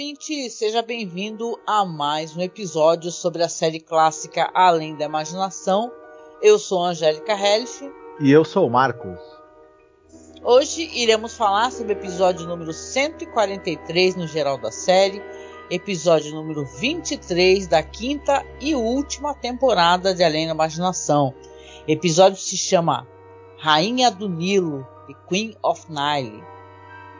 Ouvinte! Seja bem-vindo a mais um episódio sobre a série clássica Além da Imaginação. Eu sou Angélica Helf. E eu sou o Marcos. Hoje iremos falar sobre o episódio número 143 no geral da série, episódio número 23 da quinta e última temporada de Além da Imaginação. O episódio se chama Rainha do Nilo, The Queen of Nile.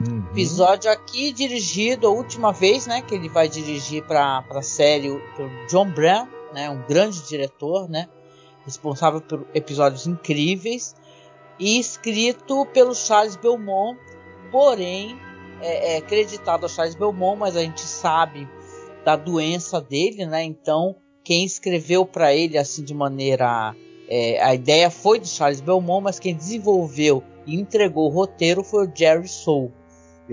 Uhum. Episódio aqui dirigido a última vez, né, que ele vai dirigir para a série por John Brown, né, um grande diretor, né, responsável por episódios incríveis e escrito pelo Charles Belmont, porém é, é creditado a Charles Belmont, mas a gente sabe da doença dele, né? Então quem escreveu para ele assim de maneira é, a ideia foi de Charles Belmont, mas quem desenvolveu e entregou o roteiro foi o Jerry Soule.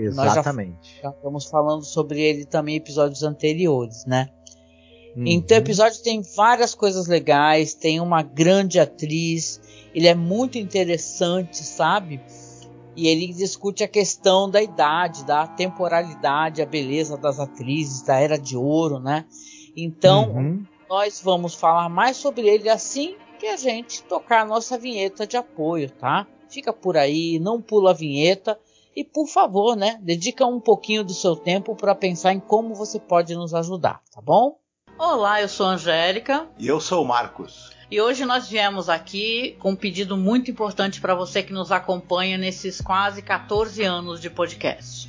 Exatamente. Já, já estamos falando sobre ele também em episódios anteriores, né? Uhum. Então o episódio tem várias coisas legais, tem uma grande atriz, ele é muito interessante, sabe? E ele discute a questão da idade, da temporalidade, a beleza das atrizes, da era de ouro, né? Então, uhum. nós vamos falar mais sobre ele assim que a gente tocar a nossa vinheta de apoio, tá? Fica por aí, não pula a vinheta e por favor, né, dedica um pouquinho do seu tempo para pensar em como você pode nos ajudar, tá bom? Olá, eu sou a Angélica. E eu sou o Marcos. E hoje nós viemos aqui com um pedido muito importante para você que nos acompanha nesses quase 14 anos de podcast.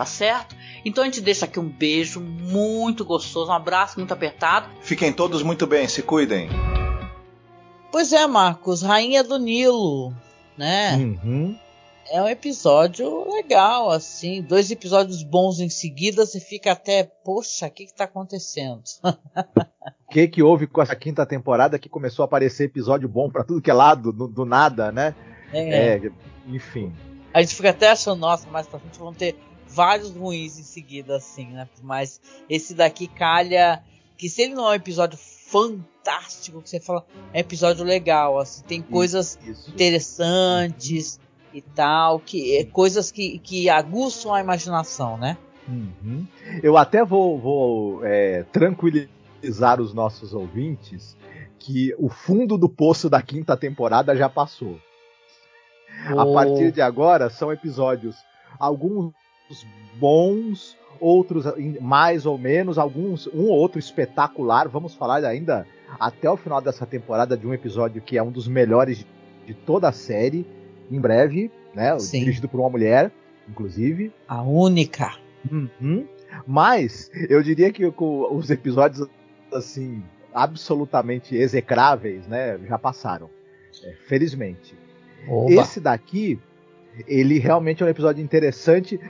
tá certo? Então a gente deixa aqui um beijo muito gostoso, um abraço muito apertado. Fiquem todos muito bem, se cuidem. Pois é, Marcos, Rainha do Nilo, né? Uhum. É um episódio legal, assim, dois episódios bons em seguida, você fica até, poxa, o que que tá acontecendo? O que que houve com essa quinta temporada que começou a aparecer episódio bom para tudo que é lado, do, do nada, né? É. é. Enfim. A gente fica até achando, nossa, mais pra frente vão ter vários ruins em seguida, assim, né? Mas esse daqui calha. Que se ele não é um episódio fantástico, que você fala, é episódio legal, assim, tem coisas Isso. interessantes e tal, que é coisas que, que aguçam a imaginação, né? Uhum. Eu até vou, vou é, tranquilizar os nossos ouvintes que o fundo do poço da quinta temporada já passou. Oh. A partir de agora são episódios alguns bons, outros mais ou menos, alguns um ou outro espetacular. Vamos falar ainda até o final dessa temporada de um episódio que é um dos melhores de de toda a série, em breve, né? Sim. Dirigido por uma mulher, inclusive. A única. Uhum. Mas eu diria que os episódios assim absolutamente execráveis, né, já passaram. É, felizmente. Oba. Esse daqui, ele realmente é um episódio interessante.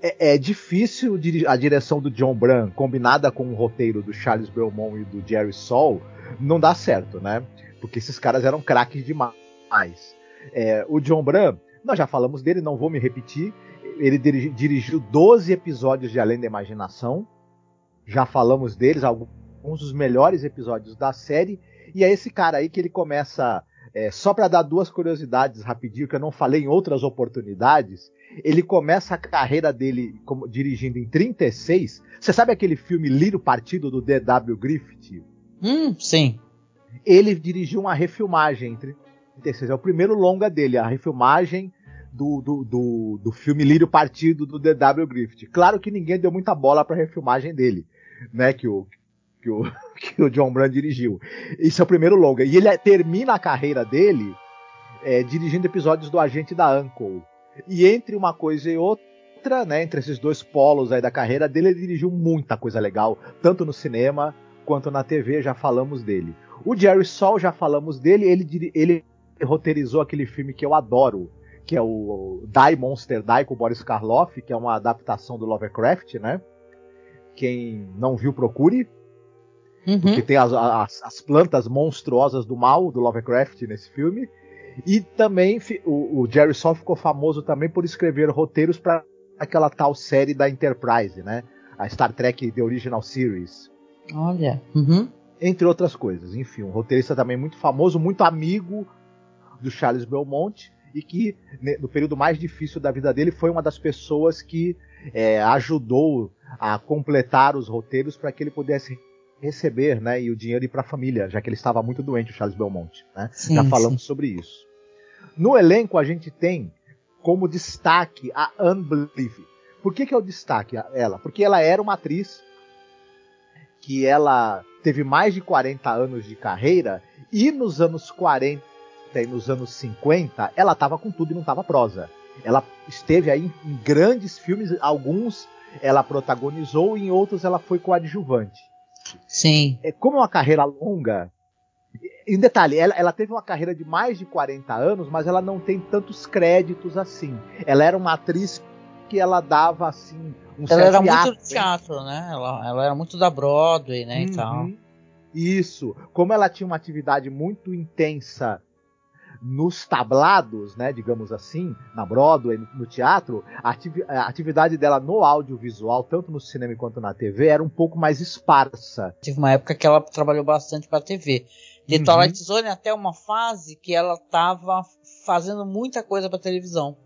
É, é, difícil a direção do John Bran combinada com o roteiro do Charles Belmont e do Jerry Sol não dá certo, né? Porque esses caras eram craques demais. É, o John Bran, nós já falamos dele, não vou me repetir. Ele dirigi, dirigiu 12 episódios de Além da Imaginação. Já falamos deles, alguns dos melhores episódios da série. E é esse cara aí que ele começa. É, só para dar duas curiosidades rapidinho, que eu não falei em outras oportunidades. Ele começa a carreira dele como, dirigindo em 36. Você sabe aquele filme Liro Partido do D.W. Griffith? Hum, sim. Ele dirigiu uma refilmagem em 36. É o primeiro longa dele, a refilmagem do, do, do, do filme Lírio Partido do D.W. Griffith. Claro que ninguém deu muita bola para a refilmagem dele, né? Que o, que o, que o John Brand dirigiu. Esse é o primeiro longa. E ele termina a carreira dele é, dirigindo episódios do Agente da Uncle. E entre uma coisa e outra, né, entre esses dois polos aí da carreira dele, ele dirigiu muita coisa legal, tanto no cinema quanto na TV, já falamos dele. O Jerry Sol, já falamos dele, ele, ele roteirizou aquele filme que eu adoro, que é o Die Monster Die com o Boris Karloff, que é uma adaptação do Lovecraft, né? Quem não viu, procure. Uhum. Porque tem as, as, as, plantas monstruosas do mal do Lovecraft nesse filme. E também o, o Jerry Saul ficou famoso também por escrever roteiros para aquela tal série da Enterprise, né? A Star Trek The Original Series. Olha. Uhum. Entre outras coisas. Enfim, um roteirista também muito famoso, muito amigo do Charles Belmont e que no período mais difícil da vida dele foi uma das pessoas que é, ajudou a completar os roteiros para que ele pudesse receber, né, e o dinheiro ir para a família, já que ele estava muito doente, o Charles Belmont, né? Sim, já falamos sim. sobre isso. No elenco a gente tem como destaque a Anne Blyth. Por que, que é o destaque ela? Porque ela era uma atriz que ela teve mais de 40 anos de carreira e nos anos 40 e nos anos 50, ela estava com tudo e não estava prosa. Ela esteve aí em grandes filmes, alguns ela protagonizou e em outros ela foi coadjuvante. Sim. É, como é uma carreira longa, em detalhe, ela, ela, teve uma carreira de mais de 40 anos, mas ela não tem tantos créditos assim. Ela era uma atriz que ela dava assim um ela era muito do teatro, né? Ela, ela, era muito da Broadway, né, uhum. e tal. Isso. Como ela tinha uma atividade muito intensa nos tablados, né, digamos assim, na Broadway, no, no teatro, a, ativi a, atividade dela no audiovisual, tanto no cinema quanto na TV, era um pouco mais esparsa. Tive uma época que ela trabalhou bastante para TV. De uhum. Twilight Zone até uma fase que ela estava fazendo muita coisa para televisão.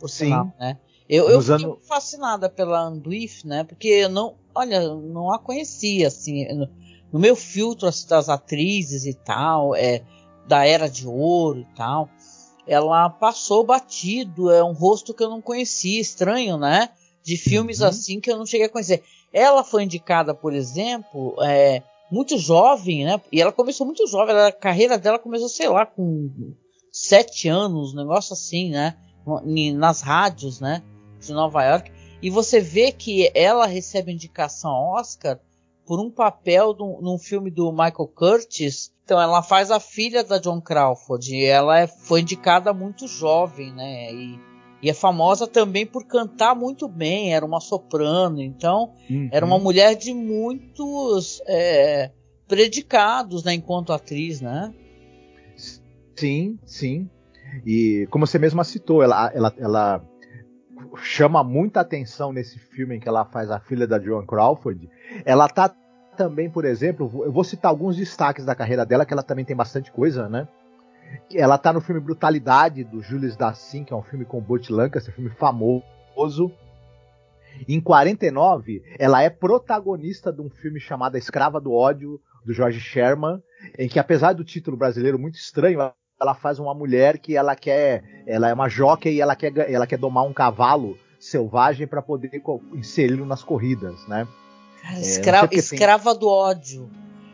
Por Sim. Sinal, né? Eu, eu fiquei anos... fascinada pela Anduif, né? Porque eu não, olha, não a conhecia, assim, no, no meu filtro assim, das atrizes e tal, é, da Era de Ouro e tal, ela passou batido, é um rosto que eu não conhecia, estranho, né? De filmes uhum. assim que eu não cheguei a conhecer. Ela foi indicada, por exemplo, é, muito jovem, né? E ela começou muito jovem, a carreira dela começou, sei lá, com sete anos, um negócio assim, né? Nas rádios, né? De Nova York. E você vê que ela recebe indicação Oscar por um papel num filme do Michael Curtis então, ela faz a filha da John Crawford. E ela é, foi indicada muito jovem, né? E, e, é famosa também por cantar muito bem. Era uma soprano. Então, uhum. era uma mulher de muitos é, predicados, né? Enquanto atriz, né? Sim, sim. E como você mesma citou, ela, ela, ela chama muita atenção nesse filme em que ela faz a filha da Joan Crawford. Ela tá também, por exemplo, eu vou citar alguns destaques da carreira dela, que ela também tem bastante coisa, né? Ela tá no filme Brutalidade, do Julius Dassin, que é um filme com Burt Lancaster, filme famoso. Em 49, ela é protagonista de um filme chamado Escrava do Ódio, do George Sherman, em que, apesar do título brasileiro muito estranho, ela faz uma mulher que ela quer, ela é uma jockey e ela quer, ela quer domar um cavalo selvagem para poder inseri-lo nas corridas, né? Cara, é, escra escrava do ódio.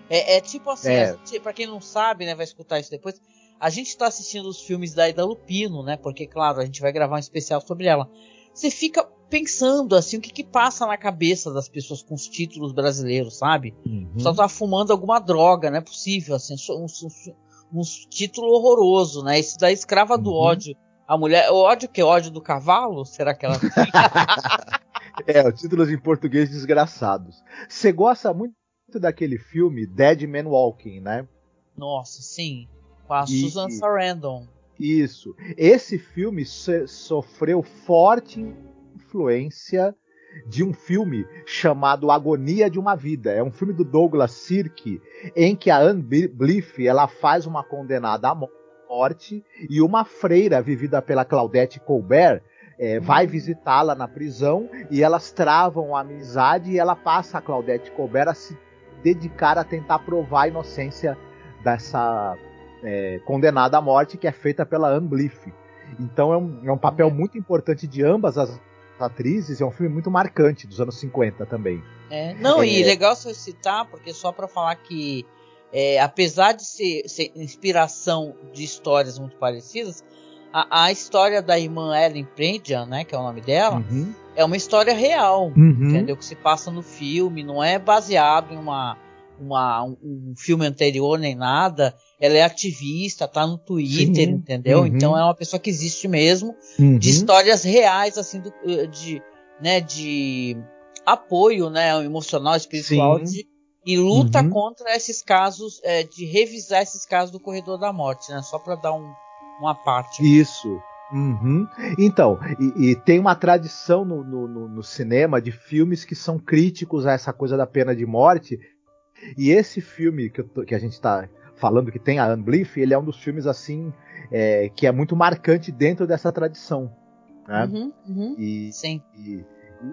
É, é tipo assim, é. para quem não sabe, né, vai escutar isso depois. a gente está assistindo os filmes da Ida Lupino, né? Porque, claro, a gente vai gravar um especial sobre ela. Você fica pensando assim, o que, que passa na cabeça das pessoas com os títulos brasileiros, sabe? Uhum. Só tá fumando alguma droga, não é possível, assim, um, um, um título horroroso, né? Esse da escrava do uhum. ódio. A mulher, o ódio que é ódio do cavalo? Será que ela É, os títulos em português desgraçados. Você gosta muito daquele filme Dead Man Walking, né? Nossa, sim. Com a e, Susan Sarandon. Isso. Esse filme so sofreu forte influência de um filme chamado Agonia de uma Vida. É um filme do Douglas Sirk, em que a Anne Bliff ela faz uma condenada à morte e uma freira vivida pela Claudette Colbert é, vai visitá-la na prisão e elas travam a amizade e ela passa a Claudette Colbert a se dedicar a tentar provar a inocência dessa é, condenada à morte que é feita pela Anne Bliff. Então é um, é um papel muito importante de ambas as atrizes, é um filme muito marcante dos anos 50 também. É, não, é, e legal você citar, porque só para falar que é, apesar de ser, ser, inspiração de histórias muito parecidas, a, a, história da irmã Ellen Prendian, né, que é o nome dela, uhum. é uma história real, uhum. entendeu? Que se passa no filme, não é baseado em uma uma, um, um, filme anterior nem nada. Ela é ativista, tá no Twitter, Sim. entendeu? Uhum. Então é uma pessoa que existe mesmo, uhum. de histórias reais, assim, do, eh, de, né, de apoio, né, emocional, espiritual, de, e luta uhum. contra esses casos, é, de revisar esses casos do corredor da morte, né? Só para dar um, uma parte. Isso. Uhum. Então, e, e, tem uma tradição no, no, no, cinema de filmes que são críticos a essa coisa da pena de morte e esse filme que, tô, que a gente está falando que tem a Anne Bliff, ele é um dos filmes assim é, que é muito marcante dentro dessa tradição. Né? Uhum, uhum, e, sim. E,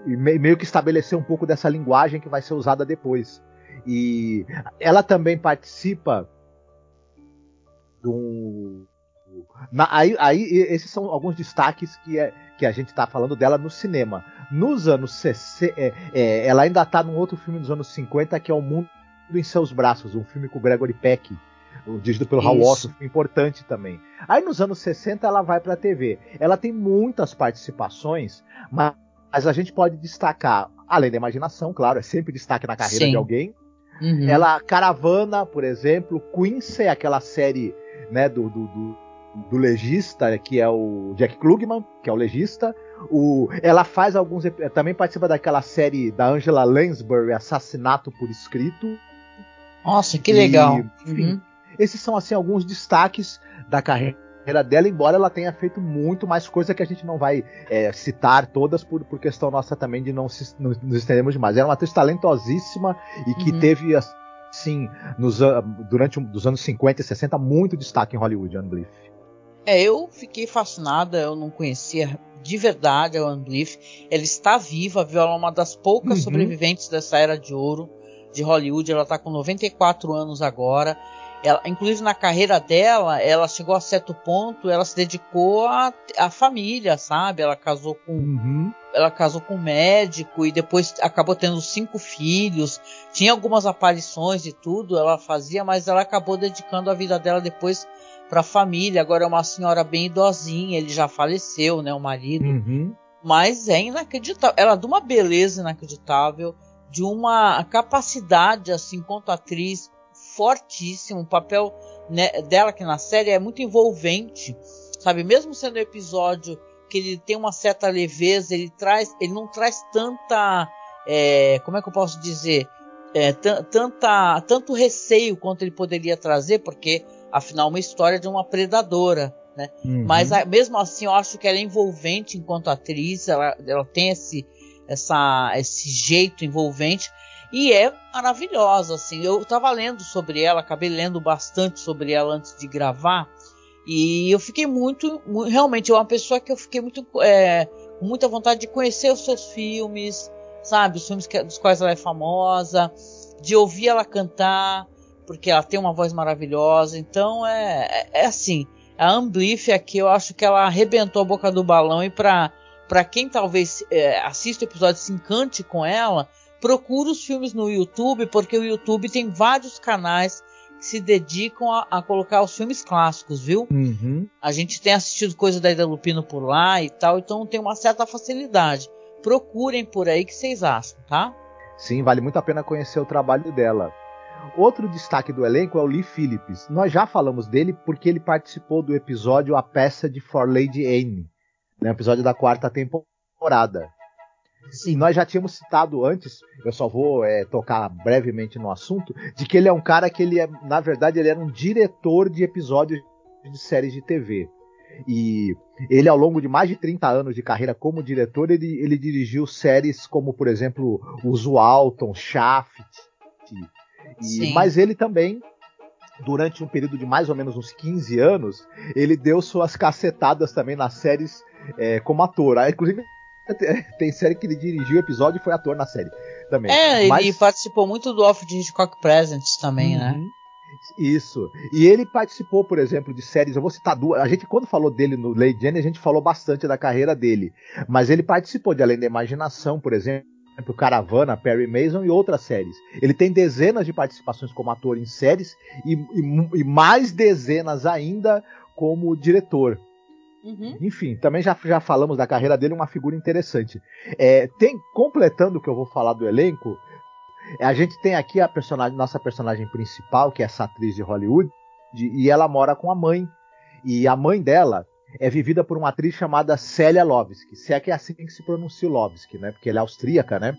e, meio que estabelecer um pouco dessa linguagem que vai ser usada depois. E ela também participa do. Na, aí, aí, esses são alguns destaques que, é, que a gente está falando dela no cinema. Nos anos 60, é, é, ela ainda está num outro filme dos anos 50 que é O Mundo em Seus Braços, um filme com o Gregory Peck, dirigido pelo Hal Watson, importante também. Aí nos anos 60 ela vai para a TV. Ela tem muitas participações, mas a gente pode destacar, além da imaginação, claro, é sempre destaque na carreira Sim. de alguém. Uhum. Ela, Caravana, por exemplo, Quincy, aquela série né, do, do, do, do legista, que é o Jack Klugman, que é o legista. O, ela faz alguns. Também participa daquela série da Angela Lansbury, Assassinato por Escrito. Nossa, que legal. E, enfim, uhum. esses são assim alguns destaques da carreira dela, embora ela tenha feito muito mais coisa que a gente não vai é, citar todas por, por questão nossa também de não se, nos estendermos demais. Ela é uma atriz talentosíssima e que uhum. teve assim nos, durante os anos 50 e 60 muito destaque em Hollywood, Anne Bliff. É, eu fiquei fascinada, eu não conhecia de verdade a Anne Bliff. Ela está viva, viu? Ela é uma das poucas uhum. sobreviventes dessa era de ouro de Hollywood. Ela está com 94 anos agora. Ela, inclusive na carreira dela, ela chegou a certo ponto, ela se dedicou à, à família, sabe? Ela casou com uhum. ela casou com um médico e depois acabou tendo cinco filhos. Tinha algumas aparições e tudo, ela fazia, mas ela acabou dedicando a vida dela depois para a família. Agora é uma senhora bem idosinha, ele já faleceu, né, o marido. Uhum. Mas é inacreditável. Ela é de uma beleza inacreditável de uma capacidade, assim, enquanto atriz, fortíssimo. O papel né, dela aqui na série é muito envolvente, sabe? Mesmo sendo um episódio que ele tem uma certa leveza, ele traz, ele não traz tanta, é, como é que eu posso dizer, é, tanta, tanto receio quanto ele poderia trazer, porque afinal uma história de uma predadora, né? Uhum. Mas mesmo assim eu acho que ela é envolvente enquanto atriz, ela, ela tem esse essa, esse jeito envolvente e é maravilhosa, assim. Eu estava lendo sobre ela, acabei lendo bastante sobre ela antes de gravar e eu fiquei muito, realmente é uma pessoa que eu fiquei muito é, com muita vontade de conhecer os seus filmes, sabe, os filmes que, dos quais ela é famosa, de ouvir ela cantar, porque ela tem uma voz maravilhosa. Então é, é, é assim, a Ambliff aqui eu acho que ela arrebentou a boca do balão e para para quem talvez é, assista o episódio e se encante com ela, procura os filmes no YouTube, porque o YouTube tem vários canais que se dedicam a, a colocar os filmes clássicos, viu? Uhum. A gente tem assistido coisa da Ida Lupino por lá e tal, então tem uma certa facilidade. Procurem por aí que vocês acham, tá? Sim, vale muito a pena conhecer o trabalho dela. Outro destaque do elenco é o Lee Phillips. Nós já falamos dele porque ele participou do episódio A Peça de For Lady Anne, né, episódio da quarta temporada. Sim, nós já tínhamos citado antes, eu só vou é, tocar brevemente no assunto, de que ele é um cara que ele é, na verdade, ele era um diretor de episódios de séries de TV. E ele, ao longo de mais de 30 anos de carreira como diretor, ele, ele dirigiu séries como, por exemplo, Os Walton, Shaft. E, mas ele também, durante um período de mais ou menos uns 15 anos, ele deu suas cacetadas também nas séries é, como ator. Ah, inclusive, tem série que ele dirigiu o episódio e foi ator na série também. É, Mas... ele participou muito do Off de Hitchcock Presents também, né? uhum. né? Isso. E ele participou, por exemplo, de séries. Eu vou citar duas. A gente, quando falou dele no Lady Jane, a gente falou bastante da carreira dele. Mas ele participou de Além da Imaginação, por exemplo, Caravana, Perry Mason e outras séries. Ele tem dezenas de participações como ator em séries e, e, e mais dezenas ainda como diretor. Uhum. Enfim, também já, já falamos da carreira dele, uma figura interessante. É, tem completando o que eu vou falar do elenco, a gente tem aqui a personagem, nossa personagem principal, que é essa atriz de Hollywood, e ela mora com a mãe. E a mãe dela é vivida por uma atriz chamada Célia Lovsky. Se é que é assim que se pronuncia o Lovsky, né? Porque ela é austríaca, né?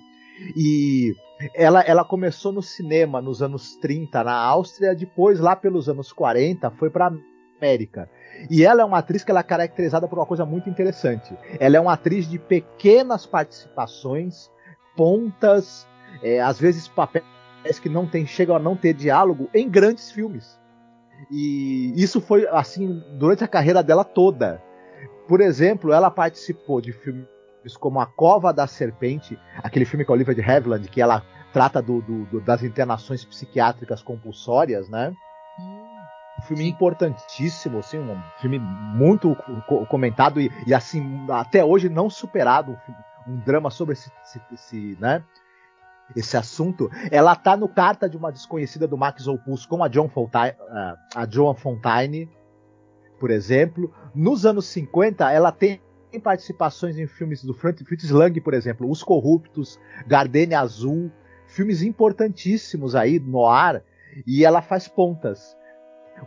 E ela, ela começou no cinema nos anos 30 na Áustria, depois lá pelos anos 40 foi para E ela é uma atriz que ela é caracterizada por uma coisa muito interessante. Ela é uma atriz de pequenas participações, pontas, é, às vezes papéis que não tem, chegam a não ter diálogo em grandes filmes. E isso foi assim durante a carreira dela toda. Por exemplo, ela participou de filmes como A Cova da Serpente, aquele filme com a Olivia de Havilland, que ela trata do, do, do, das internações psiquiátricas compulsórias, né? Filme importantíssimo, assim, um filme muito comentado e, e assim, até hoje não superado, um, um drama sobre esse, esse, esse, né, esse assunto. Ela tá no Carta de uma Desconhecida do Max Opus com a John Fontaine, a Joan Fontaine, por exemplo. Nos anos 50, ela tem participações em filmes do Fritz Lang, por exemplo, Os Corruptos, Gardenia Azul, filmes importantíssimos aí no ar, e ela faz pontas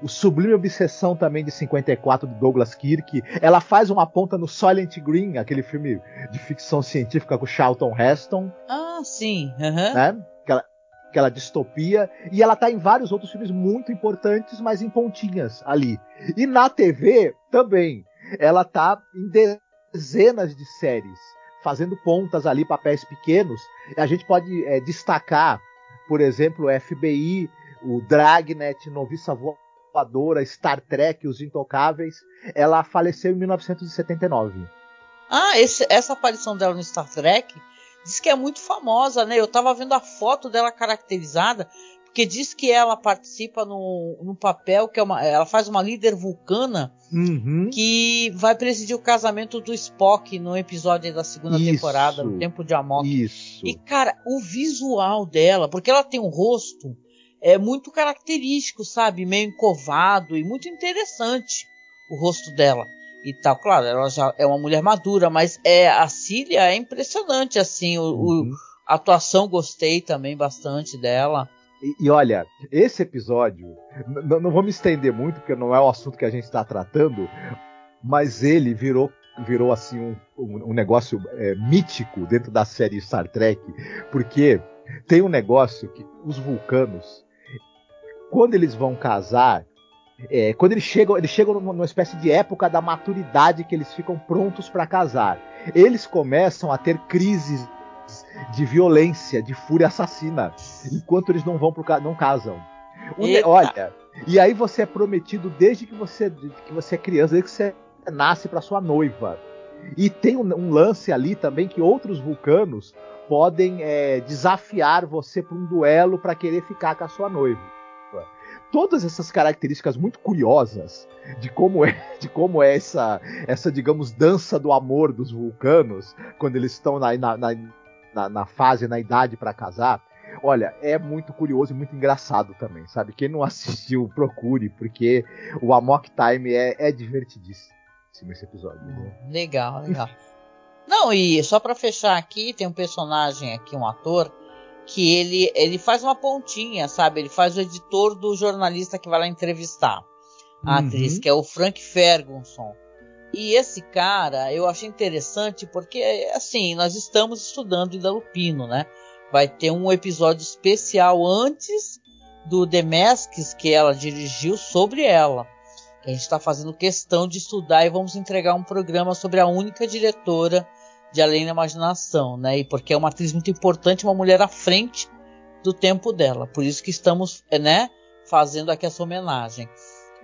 o Sublime Obsessão também de 54 do Douglas Kirk. Ela faz uma ponta no Silent Green, aquele filme de ficção científica com Charlton Heston. Ah, sim. Uhum. Né? Aquela, aquela distopia. E ela tá em vários outros filmes muito importantes, mas em pontinhas ali. E na TV também. Ela tá em dezenas de séries, fazendo pontas ali, papéis pequenos. A gente pode é, destacar, por exemplo, o FBI, o Dragnet, Noviça Voa voadora, Star Trek, Os Intocáveis. Ela faleceu em 1979. Ah, esse, essa aparição dela no Star Trek diz que é muito famosa, né? Eu tava vendo a foto dela caracterizada, porque diz que ela participa no, no papel que é uma, ela faz uma líder vulcana uhum. que vai presidir o casamento do Spock no episódio da segunda Isso. temporada, no Tempo de Amok. Isso. E cara, o visual dela, porque ela tem um rosto é muito característico, sabe? Meio encovado e muito interessante o rosto dela e tal. Claro, ela já é uma mulher madura, mas é a Cília é impressionante, assim. O, uhum. o a atuação gostei também bastante dela. E, e olha, esse episódio, não vou me estender muito, porque não é o assunto que a gente está tratando, mas ele virou virou assim um, um, um negócio é, mítico dentro da série Star Trek, porque tem um negócio que os vulcanos quando eles vão casar, é, quando eles chegam, eles chegam numa espécie de época da maturidade que eles ficam prontos para casar. Eles começam a ter crises de violência, de fúria assassina, enquanto eles não vão pro não casam. olha, e aí você é prometido desde que você que você é criança, desde que você nasce para sua noiva. E tem um, um, lance ali também que outros vulcanos podem é, desafiar você para um duelo para querer ficar com a sua noiva todas essas características muito curiosas de como é, de como é essa, essa digamos, dança do amor dos vulcanos, quando eles estão na, na, na, na fase, na idade para casar. Olha, é muito curioso e muito engraçado também, sabe? Quem não assistiu, procure, porque o Amok Time é, é divertidíssimo esse episódio. Né? Legal, legal. Não, e só para fechar aqui, tem um personagem aqui, um ator, que ele, ele faz uma pontinha, sabe? Ele faz o editor do jornalista que vai lá entrevistar a uhum. atriz, que é o Frank Ferguson. E esse cara eu achei interessante porque, assim, nós estamos estudando Ida Lupino, né? Vai ter um episódio especial antes do Masks que ela dirigiu sobre ela. A gente está fazendo questão de estudar e vamos entregar um programa sobre a única diretora de Além da Imaginação, né? E porque é uma atriz muito importante, uma mulher à frente do tempo dela. Por isso que estamos, né, fazendo aqui essa homenagem.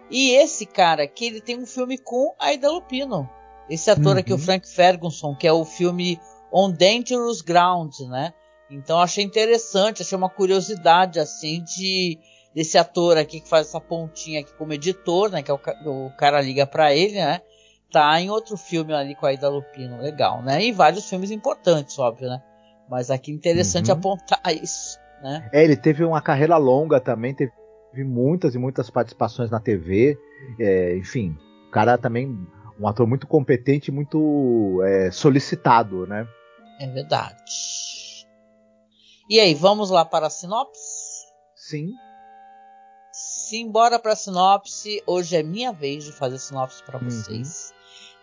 E esse cara aqui, ele tem um filme com Aida Lupino. Esse ator uhum. aqui, o uhum. Frank Ferguson, que é o filme On Dangerous Ground, né? Então achei interessante, achei uma curiosidade assim de desse ator aqui que faz essa pontinha aqui como editor, né? Que é o, o cara liga para ele, né? Tá em outro filme ali com a Aida Lupino, legal, né? E vários filmes importantes, óbvio, né? Mas aqui interessante uhum. apontar isso, né? É, ele teve uma carreira longa também, teve muitas e muitas participações na TV, é, enfim, o cara também um ator muito competente, muito é, solicitado, né? É verdade. E aí, vamos lá para a sinopse? Sim. Simbora para a sinopse. Hoje é minha vez de fazer sinopse para uhum. vocês.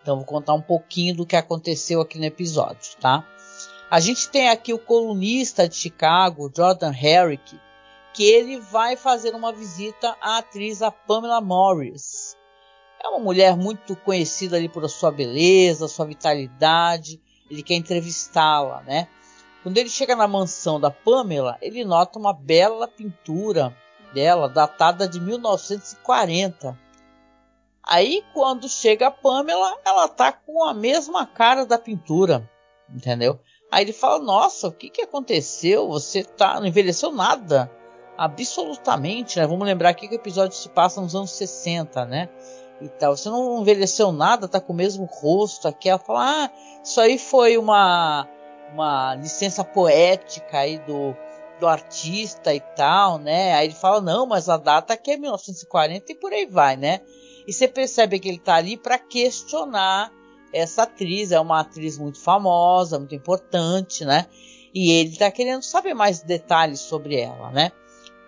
Então vou contar um pouquinho do que aconteceu aqui no episódio, tá? A gente tem aqui o colunista de Chicago, Jordan Herrick, que ele vai fazer uma visita à atriz a Pamela Morris. É uma mulher muito conhecida ali por sua beleza, sua vitalidade. Ele quer entrevistá-la, né? Quando ele chega na mansão da Pamela, ele nota uma bela pintura dela, datada de 1940. Aí, quando chega a Pamela, ela tá com a mesma cara da pintura, entendeu? Aí ele fala: Nossa, o que, que aconteceu? Você tá, não envelheceu nada, absolutamente, né? Vamos lembrar aqui que o episódio se passa nos anos 60, né? E tal. Você não envelheceu nada, tá com o mesmo rosto aqui. Ela fala: Ah, isso aí foi uma uma licença poética aí do, do artista e tal, né? Aí ele fala, não, mas a data aqui é 1940 e por aí vai, né? E você percebe que ele tá ali para questionar essa atriz, é uma atriz muito famosa, muito importante, né? E ele tá querendo saber mais detalhes sobre ela, né?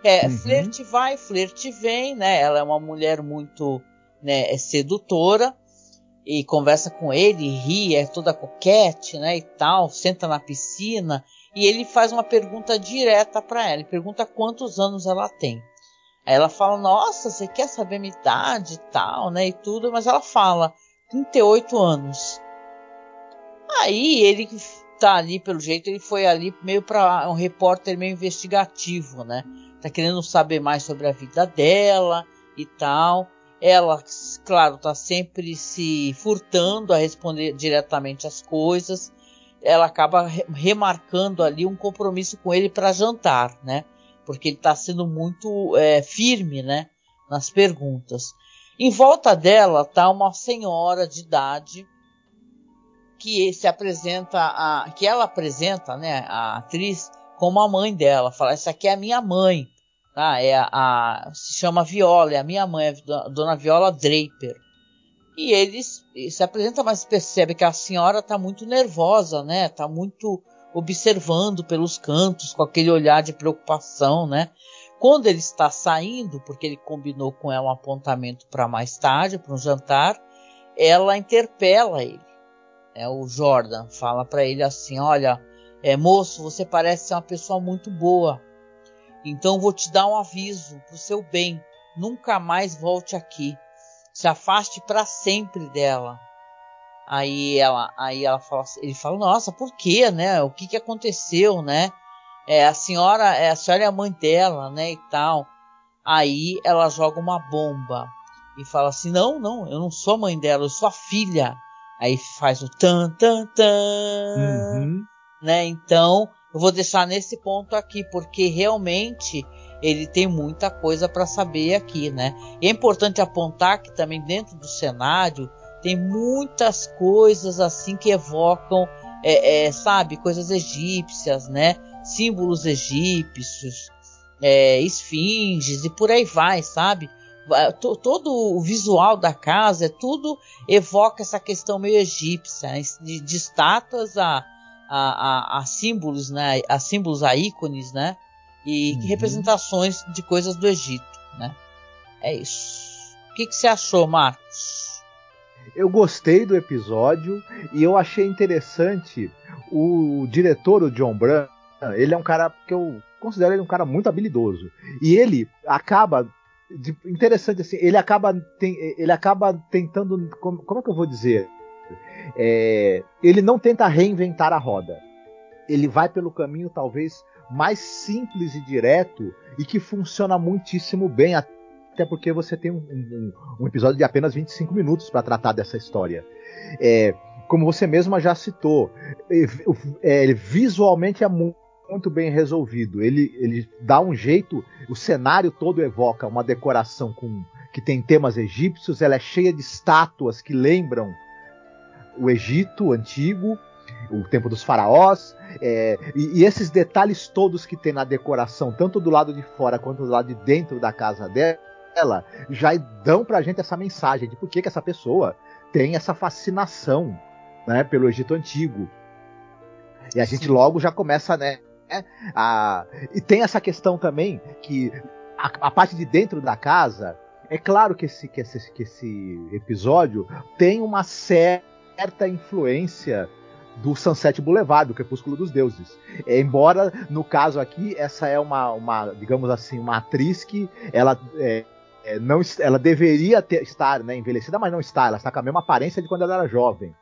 É, uhum. flerte vai, flerte vem, né? Ela é uma mulher muito né, sedutora, e conversa com ele, ri, é toda coquete, né, e tal, senta na piscina e ele faz uma pergunta direta para ela, ele pergunta quantos anos ela tem. Aí ela fala: "Nossa, você quer saber minha idade e tal, né, e tudo", mas ela fala: "38 anos". Aí ele tá ali pelo jeito, ele foi ali meio para um repórter meio investigativo, né? Tá querendo saber mais sobre a vida dela e tal. Ela, claro, está sempre se furtando a responder diretamente as coisas. Ela acaba remarcando ali um compromisso com ele para jantar, né? Porque ele está sendo muito é, firme, né? Nas perguntas. Em volta dela está uma senhora de idade que se apresenta a, que ela apresenta, né? A atriz como a mãe dela. Fala, essa aqui é a minha mãe. Tá? É a, a, se chama Viola, é a minha mãe, a Dona Viola Draper. E eles se apresenta, mas percebe que a senhora está muito nervosa, né? Está muito observando pelos cantos, com aquele olhar de preocupação, né? Quando ele está saindo, porque ele combinou com ela um apontamento para mais tarde, para um jantar, ela interpela ele. É, o Jordan fala para ele assim: Olha, é, moço, você parece ser uma pessoa muito boa. Então vou te dar um aviso pro seu bem. Nunca mais volte aqui. Se afaste para sempre dela. Aí ela, aí ela fala, ele fala, nossa, por quê, né? O que que aconteceu, né? É, a senhora, é, a senhora é a mãe dela, né, e tal. Aí ela joga uma bomba e fala assim, não, não, eu não sou a mãe dela, eu sou a filha. Aí faz o tan tan tan, uhum. né? Então eu vou deixar nesse ponto aqui, porque realmente ele tem muita coisa para saber aqui, né? E é importante apontar que também dentro do cenário tem muitas coisas assim que evocam, é, é, sabe, coisas egípcias, né? símbolos egípcios, é, esfinges e por aí vai, sabe? Todo o visual da casa, é tudo evoca essa questão meio egípcia, né? de, de estátuas a, a, a, a, símbolos, né? A símbolos, a ícones, né? E uhum. representações de coisas do Egito, né? É isso. O que, que você achou, Marcos? Eu gostei do episódio e eu achei interessante o diretor, o John Brown. Ele é um cara que eu considero ele um cara muito habilidoso. E ele acaba de, interessante assim, ele acaba tem, ele acaba tentando como, como é que eu vou dizer? É, ele não tenta reinventar a roda. Ele vai pelo caminho talvez mais simples e direto e que funciona muitíssimo bem até porque você tem um, um, um episódio de apenas 25 minutos para tratar dessa história. É, como você mesma já citou, é, é, visualmente é muito, muito bem resolvido. Ele, ele dá um jeito, o cenário todo evoca uma decoração com que tem temas egípcios, ela é cheia de estátuas que lembram o Egito antigo, o tempo dos faraós, é, e, e, esses detalhes todos que tem na decoração, tanto do lado de fora quanto do lado de dentro da casa dela, ela já dão pra gente essa mensagem de por que, que essa pessoa tem essa fascinação né, pelo Egito Antigo. E a gente logo já começa, né? A... E tem essa questão também que a, a, parte de dentro da casa. É claro que esse, que, esse, que esse episódio tem uma certa influência do Sunset Boulevard, do Crepúsculo dos Deuses. Embora, no caso aqui, essa é uma, uma digamos assim, uma atriz que ela é, é, não, ela deveria ter, estar né, envelhecida, mas não está. Ela está com a mesma aparência de quando ela era jovem.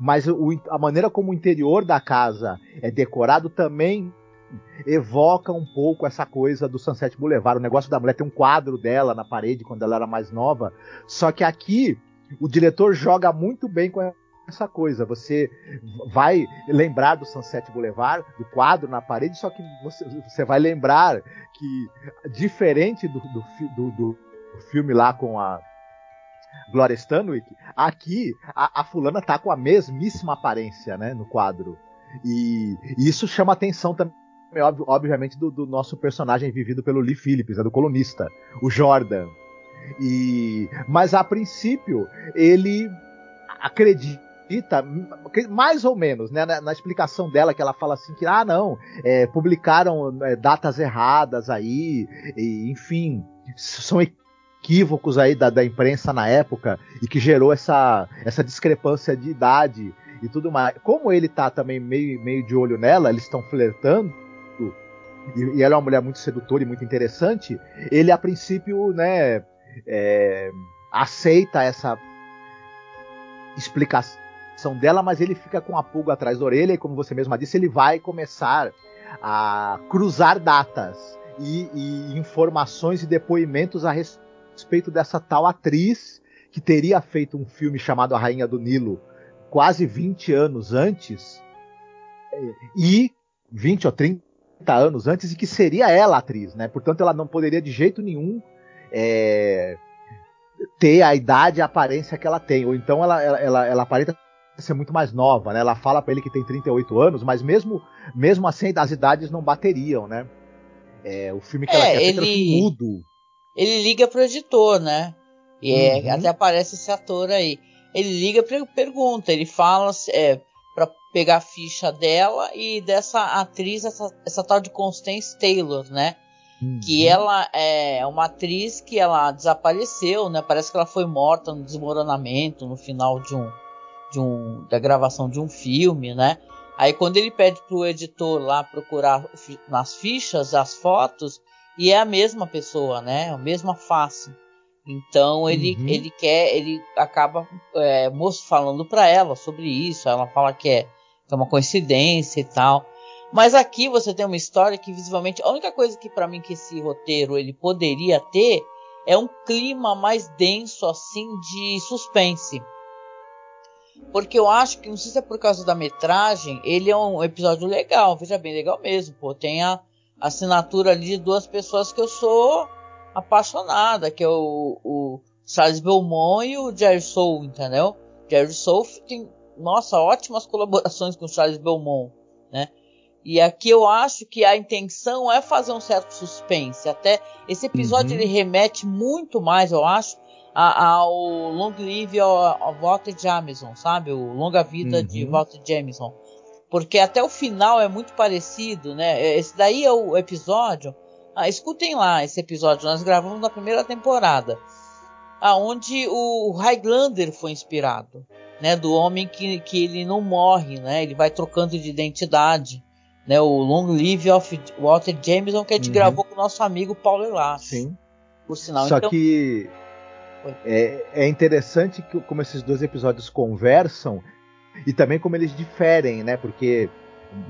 Mas o, a maneira como o interior da casa é decorado também evoca um pouco essa coisa do Sunset Boulevard. O negócio da mulher tem um quadro dela na parede quando ela era mais nova. Só que aqui o diretor joga muito bem com essa coisa. Você vai lembrar do Sunset Boulevard, do quadro na parede, só que você, você vai lembrar que, diferente do, do, do, do o filme lá com a Gloria Stanwyck, aqui a, a, fulana tá com a mesmíssima aparência, né, no quadro. E, e isso chama atenção também, obviamente, do, do, nosso personagem vivido pelo Lee Phillips, né, do colunista, o Jordan. E, mas a princípio ele acredita mais ou menos, né, na, na, explicação dela, que ela fala assim que, ah, não, é, publicaram é, datas erradas aí, e, enfim, são aí da, da imprensa na época e que gerou essa, essa discrepância de idade e tudo mais. Como ele tá também meio, meio de olho nela, eles estão flertando, e, e, ela é uma mulher muito sedutora e muito interessante, ele a princípio, né, é, aceita essa explicação dela, mas ele fica com a pulga atrás da orelha e, como você mesma disse, ele vai começar a cruzar datas e, e informações e depoimentos a respeito respeito dessa tal atriz que teria feito um filme chamado A Rainha do Nilo quase 20 anos antes e 20 ou 30 anos antes e que seria ela a atriz, né? Portanto, ela não poderia de jeito nenhum é, ter a idade e a aparência que ela tem. Ou então ela, ela, ela, ela aparenta ser muito mais nova, né? Ela fala para ele que tem 38 anos, mas mesmo, mesmo assim as idades não bateriam, né? É, o filme que é, ela quer ele... mudo ele liga pro editor, né? E é, uhum. até aparece esse ator aí. Ele liga e pergunta, ele fala é, para pegar a ficha dela e dessa atriz, essa, essa tal de Constance Taylor, né? Uhum. Que ela é uma atriz que ela desapareceu, né? Parece que ela foi morta no desmoronamento no final de um, de um da gravação de um filme, né? Aí quando ele pede pro editor lá procurar nas fichas as fotos, e é a mesma pessoa, né? A mesma face. Então ele, uhum. ele quer, ele acaba é, falando para ela sobre isso. Ela fala que é, que é uma coincidência e tal. Mas aqui você tem uma história que visivelmente a única coisa que para mim que esse roteiro ele poderia ter é um clima mais denso assim de suspense. Porque eu acho que não sei se é por causa da metragem, ele é um episódio legal, veja bem legal mesmo, pô, tem a assinatura ali de duas pessoas que eu sou apaixonada, que é o, o Charles Belmont e o Jerry Soul, entendeu? Jerry Soul tem, nossa, ótimas colaborações com o Charles Belmont, né? E aqui eu acho que a intenção é fazer um certo suspense. Até esse episódio uhum. ele remete muito mais, eu acho, ao Long Live ao Walter Jameson, sabe? O Longa Vida uhum. de Walter Jameson. Porque até o final é muito parecido, né? Esse daí é o episódio. Ah, escutem lá esse episódio, nós gravamos na primeira temporada. Aonde o Highlander foi inspirado, né? Do homem que, que ele não morre, né? Ele vai trocando de identidade. Né, o Long Live of Walter Jameson que a gente uhum. gravou com o nosso amigo Paulo Elas. Sim. Por sinal. Só então... que é, é interessante que, como esses dois episódios conversam e também como eles diferem, né? Porque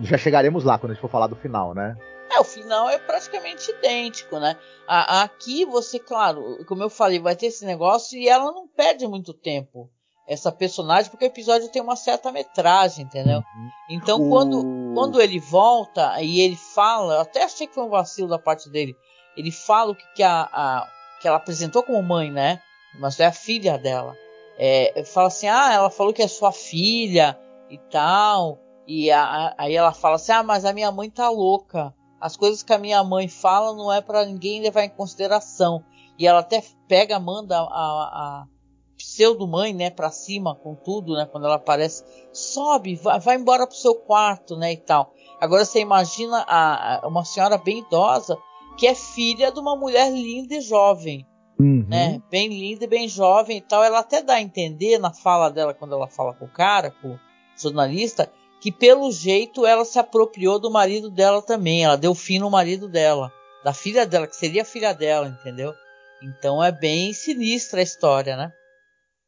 já chegaremos lá quando a gente for falar do final, né? É, o final é praticamente idêntico, né? A, aqui você, claro, como eu falei, vai ter esse negócio e ela não perde muito tempo. Essa personagem, porque o episódio tem uma certa metragem, entendeu? Uhum. Então, o... quando, quando ele volta e ele fala, eu até achei que foi um vacilo da parte dele. Ele fala o que, que, a, a, que ela apresentou como mãe, né? Mas é a filha dela é, fala assim, ah, ela falou que é sua filha e tal. E a, a, aí ela fala assim, ah, mas a minha mãe tá louca. As coisas que a minha mãe fala não é para ninguém levar em consideração. E ela até pega, manda a, a pseudo mãe, né, para cima com tudo, né, quando ela aparece, sobe, vai, vai embora pro seu quarto, né, e tal. Agora você imagina a, a, uma senhora bem idosa que é filha de uma mulher linda e jovem. Uhum. Né? Bem linda e bem jovem e tal. Ela até dá a entender na fala dela, quando ela fala com o cara, com o jornalista, que pelo jeito ela se apropriou do marido dela também. Ela deu fim no marido dela, da filha dela, que seria a filha dela, entendeu? Então é bem sinistra a história, né?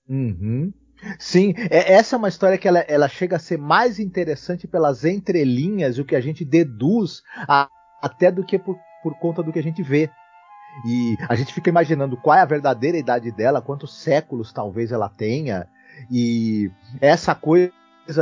Uhum. Sim, é, essa é uma história que ela, ela chega a ser mais interessante pelas entrelinhas, o que a gente deduz, a, até do que por, por conta do que a gente vê. E a gente fica imaginando qual é a verdadeira idade dela, quantos séculos talvez ela tenha. E essa coisa